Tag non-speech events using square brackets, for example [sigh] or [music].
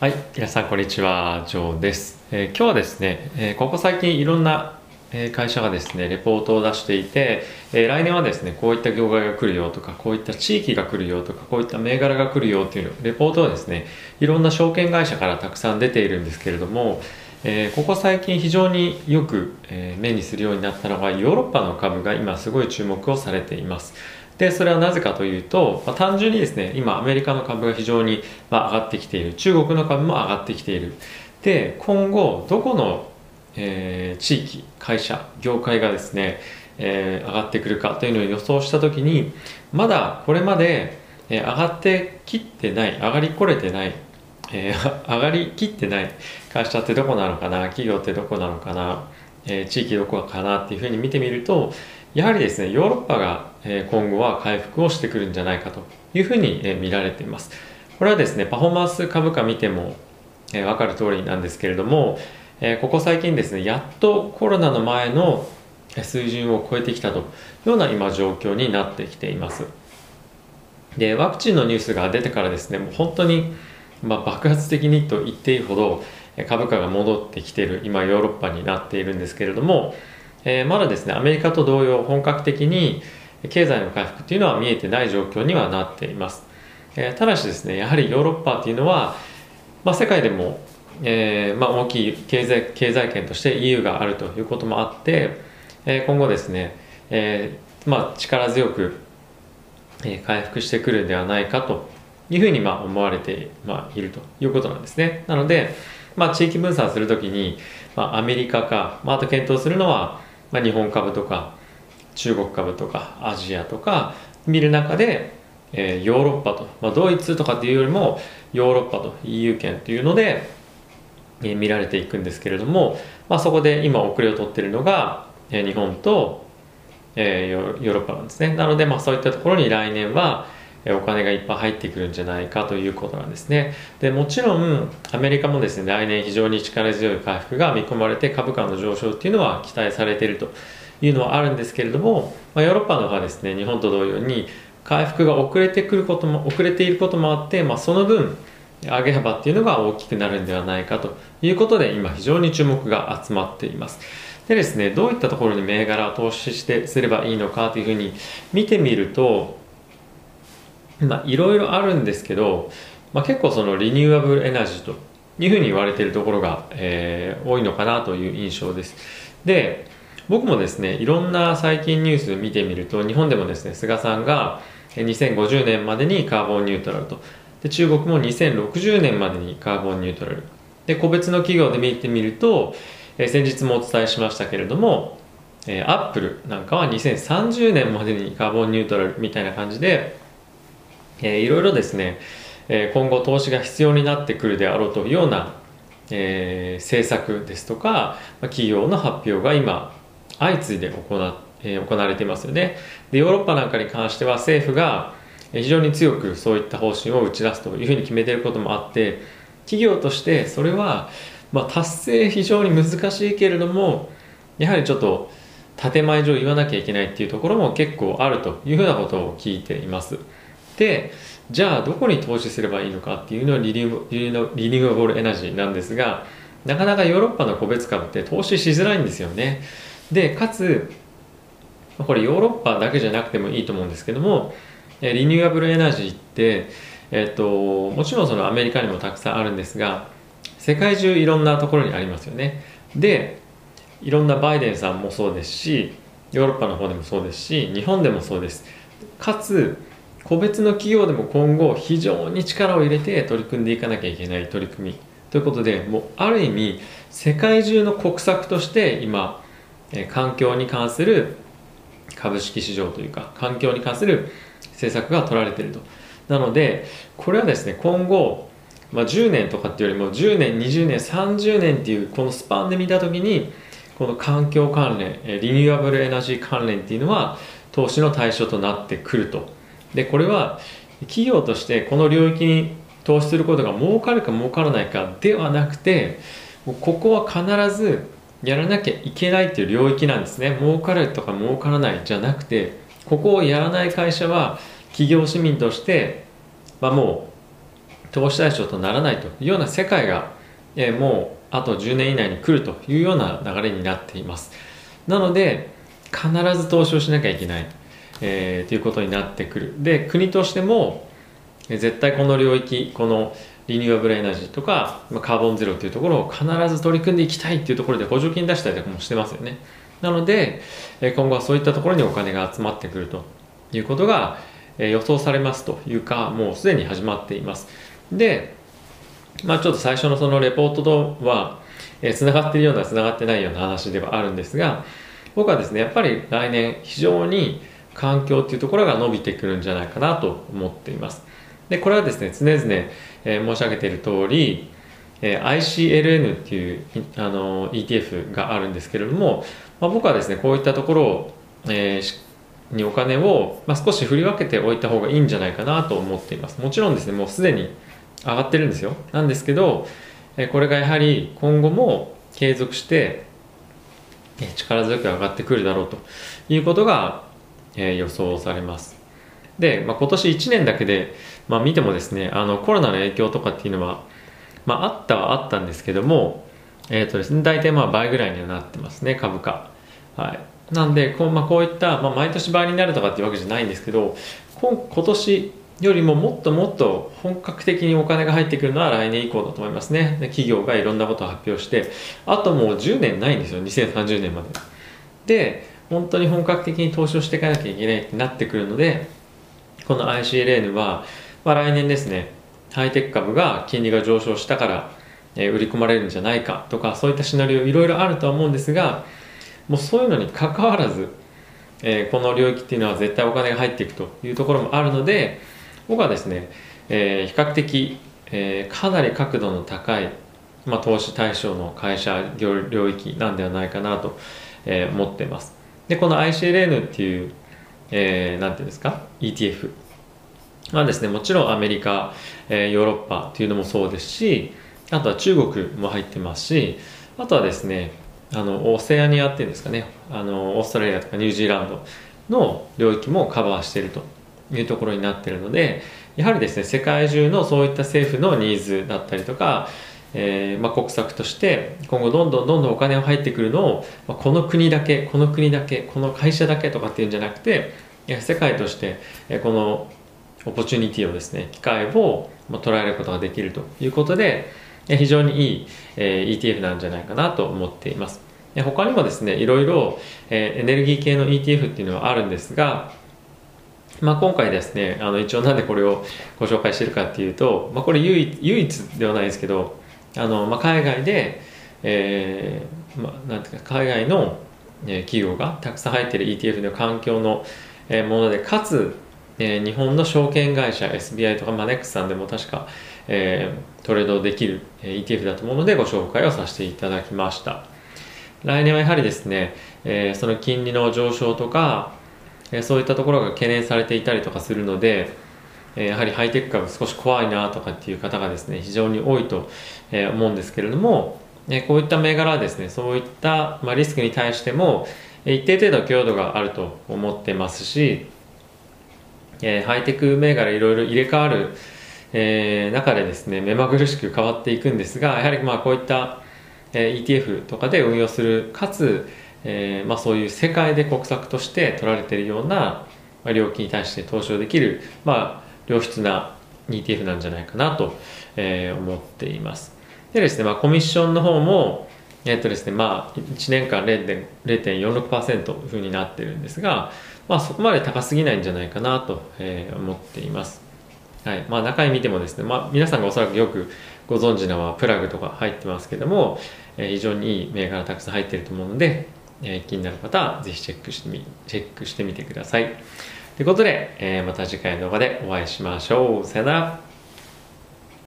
はい、皆さんこんにちは、ジョーです。えー今日はですね、えーここ最近いろんな会社がですね、レポートを出していて、えー来年はですね、こういった業界が来るよとか、こういった地域が来るよとか、こういった銘柄が来るよっていうレポートはですね、いろんな証券会社からたくさん出ているんですけれども、えここ最近非常によく、え目にするようになったのが、ヨーロッパの株が今すごい注目をされています。で、それはなぜかというと、まあ単純にですね、今アメリカの株が非常に、まあ、上がってきている。中国の株も上がってきている。で、今後、どこの、えー地域、会社、業界がですね、えー上がってくるかというのを予想したときに、まだこれまで、えー上がってきってない、上がりこれてない、えー [laughs] 上がりきってない会社ってどこなのかな、企業ってどこなのかな、えー地域どこかなっていうふうに見てみると、やはりですね、ヨーロッパが今後は回復をしてくるんじゃないかというふうに見られています。これはですね、パフォーマンス株価見てもえわかる通りなんですけれども、ここ最近ですね、やっとコロナの前の水準を超えてきたというような今状況になってきています。で、ワクチンのニュースが出てからですね、もう本当に、ま、爆発的にと言っていいほど株価が戻ってきている今ヨーロッパになっているんですけれども、えーまだですね、アメリカと同様本格的に経済の回復というのは見えてない状況にはなっています。えーただしですね、やはりヨーロッパというのは、まあ、世界でも、えーまあ、大きい経済経済圏として EU があるということもあって、えー今後ですね、えーまあ、力強く、回復してくるんではないかというふうにまあ思われて、まあ、いるということなんですね。なので、まあ、地域分散するときに、まあ、アメリカか、まあ、あと検討するのは、まあ、日本株とか中国株とかアジアとか見る中で、えーヨーロッパと、まあ、ドイツとかっていうよりもヨーロッパと EU 圏というので、えー見られていくんですけれども、まあ、そこで今遅れを取っているのが、えー日本と、えーヨーロッパなんですね。なので、まあ、そういったところに来年はお金がいっぱい入ってくるんじゃないかということなんですね。でもちろんアメリカもですね来年非常に力強い回復が見込まれて株価の上昇っていうのは期待されているというのはあるんですけれども、まあ、ヨーロッパの方はですね日本と同様に回復が遅れてくることも遅れていることもあって、まあ、その分上げ幅っていうのが大きくなるんではないかということで今非常に注目が集まっています。でですねどういったところに銘柄を投資してすればいいのかというふうに見てみるとまあいろいろあるんですけど、まあ、結構そのリニューアブルエナジーというふうに言われているところが、えー多いのかなという印象です。で僕もですねいろんな最近ニュース見てみると日本でもですね菅さんが2050年までにカーボンニュートラルとで中国も2060年までにカーボンニュートラル。で個別の企業で見てみると、えー先日もお伝えしましたけれども、えー、アップルなんかは2030年までにカーボンニュートラルみたいな感じで、えーいろいろですね、えー今後投資が必要になってくるであろうというような、えー政策ですとか、まあ企業の発表が今相次いで行っえ行われていますよね。でヨーロッパなんかに関しては政府が非常に強くそういった方針を打ち出すというふうに決めていることもあって企業としてそれは、まあ、達成非常に難しいけれどもやはりちょっと建前上言わなきゃいけないっていうところも結構あるというふうなことを聞いています。でじゃあどこに投資すればいいのかっていうのはリニューアブルエナジーなんですがなかなかヨーロッパの個別株って投資しづらいんですよね。でかつこれヨーロッパだけじゃなくてもいいと思うんですけどもリニューアブルエナジーって、えっともちろんそのアメリカにもたくさんあるんですが世界中いろんなところにありますよね。でいろんなバイデンさんもそうですしヨーロッパの方でもそうですし日本でもそうです。かつ個別の企業でも今後非常に力を入れて取り組んでいかなきゃいけない取り組みということでもうある意味世界中の国策として今え環境に関する株式市場というか環境に関する政策が取られていると。なのでこれはですね今後、まあ、10年とかっていうよりも10年20年30年っていうこのスパンで見た時にこの環境関連リニューアブルエナジー関連っていうのは投資の対象となってくると。でこれは企業としてこの領域に投資することが儲かるか儲からないかではなくてここは必ずやらなきゃいけないっていう領域なんですね。儲かるとか儲からないじゃなくてここをやらない会社は企業市民として、まあ、もう投資対象とならないというような世界が、えー、もうあと10年以内に来るというような流れになっています。なので必ず投資をしなきゃいけない、えー、ということになってくる。で国としても絶対この領域このリニューアブルエナジーとかカーボンゼロというところを必ず取り組んでいきたいっていうところで補助金出したりとかもしてますよね。なので今後はそういったところにお金が集まってくるということが予想されますというかもうすでに始まっています。でまあちょっと最初のそのレポートとはつながっているようなつながってないような話ではあるんですが僕はですねやっぱり来年非常に環境っていうところが伸びてくるんじゃないかなと思っています。でこれはですね常々、えー、申し上げている通り、えー、ICLN っていうあの ETF があるんですけれども、まあ、僕はですねこういったところを、えー、にお金を、まあ、少し振り分けておいた方がいいんじゃないかなと思っています。もちろんですねもうすでに上がってるんですよ。なんですけど、えー、これがやはり今後も継続して力強く上がってくるだろうということが、えー、予想されますで、まあ、今年1年だけでまあ、見てもですねあのコロナの影響とかっていうのは、まあ、あったはあったんですけども、えーとですね、大体まあ倍ぐらいにはなってますね株価。はい、なんでこう,、まあ、こういった、まあ、毎年倍になるとかっていうわけじゃないんですけど今今年よりももっともっと本格的にお金が入ってくるのは来年以降だと思いますね。企業がいろんなことを発表して、あともう10年ないんですよ、2030年まで。で、本当に本格的に投資をしていかなきゃいけないってなってくるので、この ICLN は、まあ、来年ですねハイテク株が金利が上昇したから、えー、売り込まれるんじゃないかとかそういったシナリオいろいろあるとは思うんですがもうそういうのにかかわらず、えー、この領域っていうのは絶対お金が入っていくというところもあるので僕はですね、えー、比較的、えー、かなり角度の高い、まあ、投資対象の会社領域なんではないかなと、えー、思ってます。でこの ICLN っていう、えー、なんていうんですか？ETF まあですね、もちろんアメリカ、えー、ヨーロッパっていうのもそうですし、あとは中国も入ってますし、あとはですね、あのオセアニアっていうんですかね、あのオーストラリアとかニュージーランドの領域もカバーしているというところになっているので、やはりですね、世界中のそういった政府のニーズだったりとか、えーまあ、国策として今後どんどんどんどんお金が入ってくるのを、まあ、この国だけこの国だけこの会社だけとかっていうんじゃなくていや世界としてえこのオポチュニティをですね機会をまあ捉えることができるということで非常にいい、え ETF なんじゃないかなと思っています。他にもですねいろいろ、えエネルギー系の ETF っていうのはあるんですがまあ、今回ですねあの一応なんでこれをご紹介してるかっていうと、まあ、これ唯唯一ではないですけどあの、まあ、海外で、えーまあ、なんていうか海外の企業がたくさん入っている ETF の環境のものでかつえー、日本の証券会社 SBI とかマネックスさんでも確か、えー、トレードできる、ETF だと思うのでご紹介をさせていただきました。来年はやはりですね、えー、その金利の上昇とか、えそういったところが懸念されていたりとかするので、やはりハイテク株少し怖いなとかっていう方がですね非常に多いと、思うんですけれども、こういった銘柄はですねそういった、リスクに対しても一定程度強度があると思ってますし、ハイテク銘柄いろいろ入れ替わる、中でですね目まぐるしく変わっていくんですがやはりまあこういった、ETF とかで運用するかつ、えまあ、そういう世界で国策として取られているような、料金に対して投資をできる、まあ、良質な ETF なんじゃないかなと、えー、思っていますでですね、まあ、コミッションの方もえっとですね、まあ、1年間0.46%というふうになってるんですが、まあ、そこまで高すぎないんじゃないかなと、えー、思っています。はいまあ、中身見てもですね、まあ、皆さんがおそらくよくご存知なのはプラグとか入ってますけども、えー、非常にいい銘柄たくさん入っていると思うので、えー、気になる方はぜひチェックしてみチェックしてみてください。ということで、えー、また次回の動画でお会いしましょう。さよなら。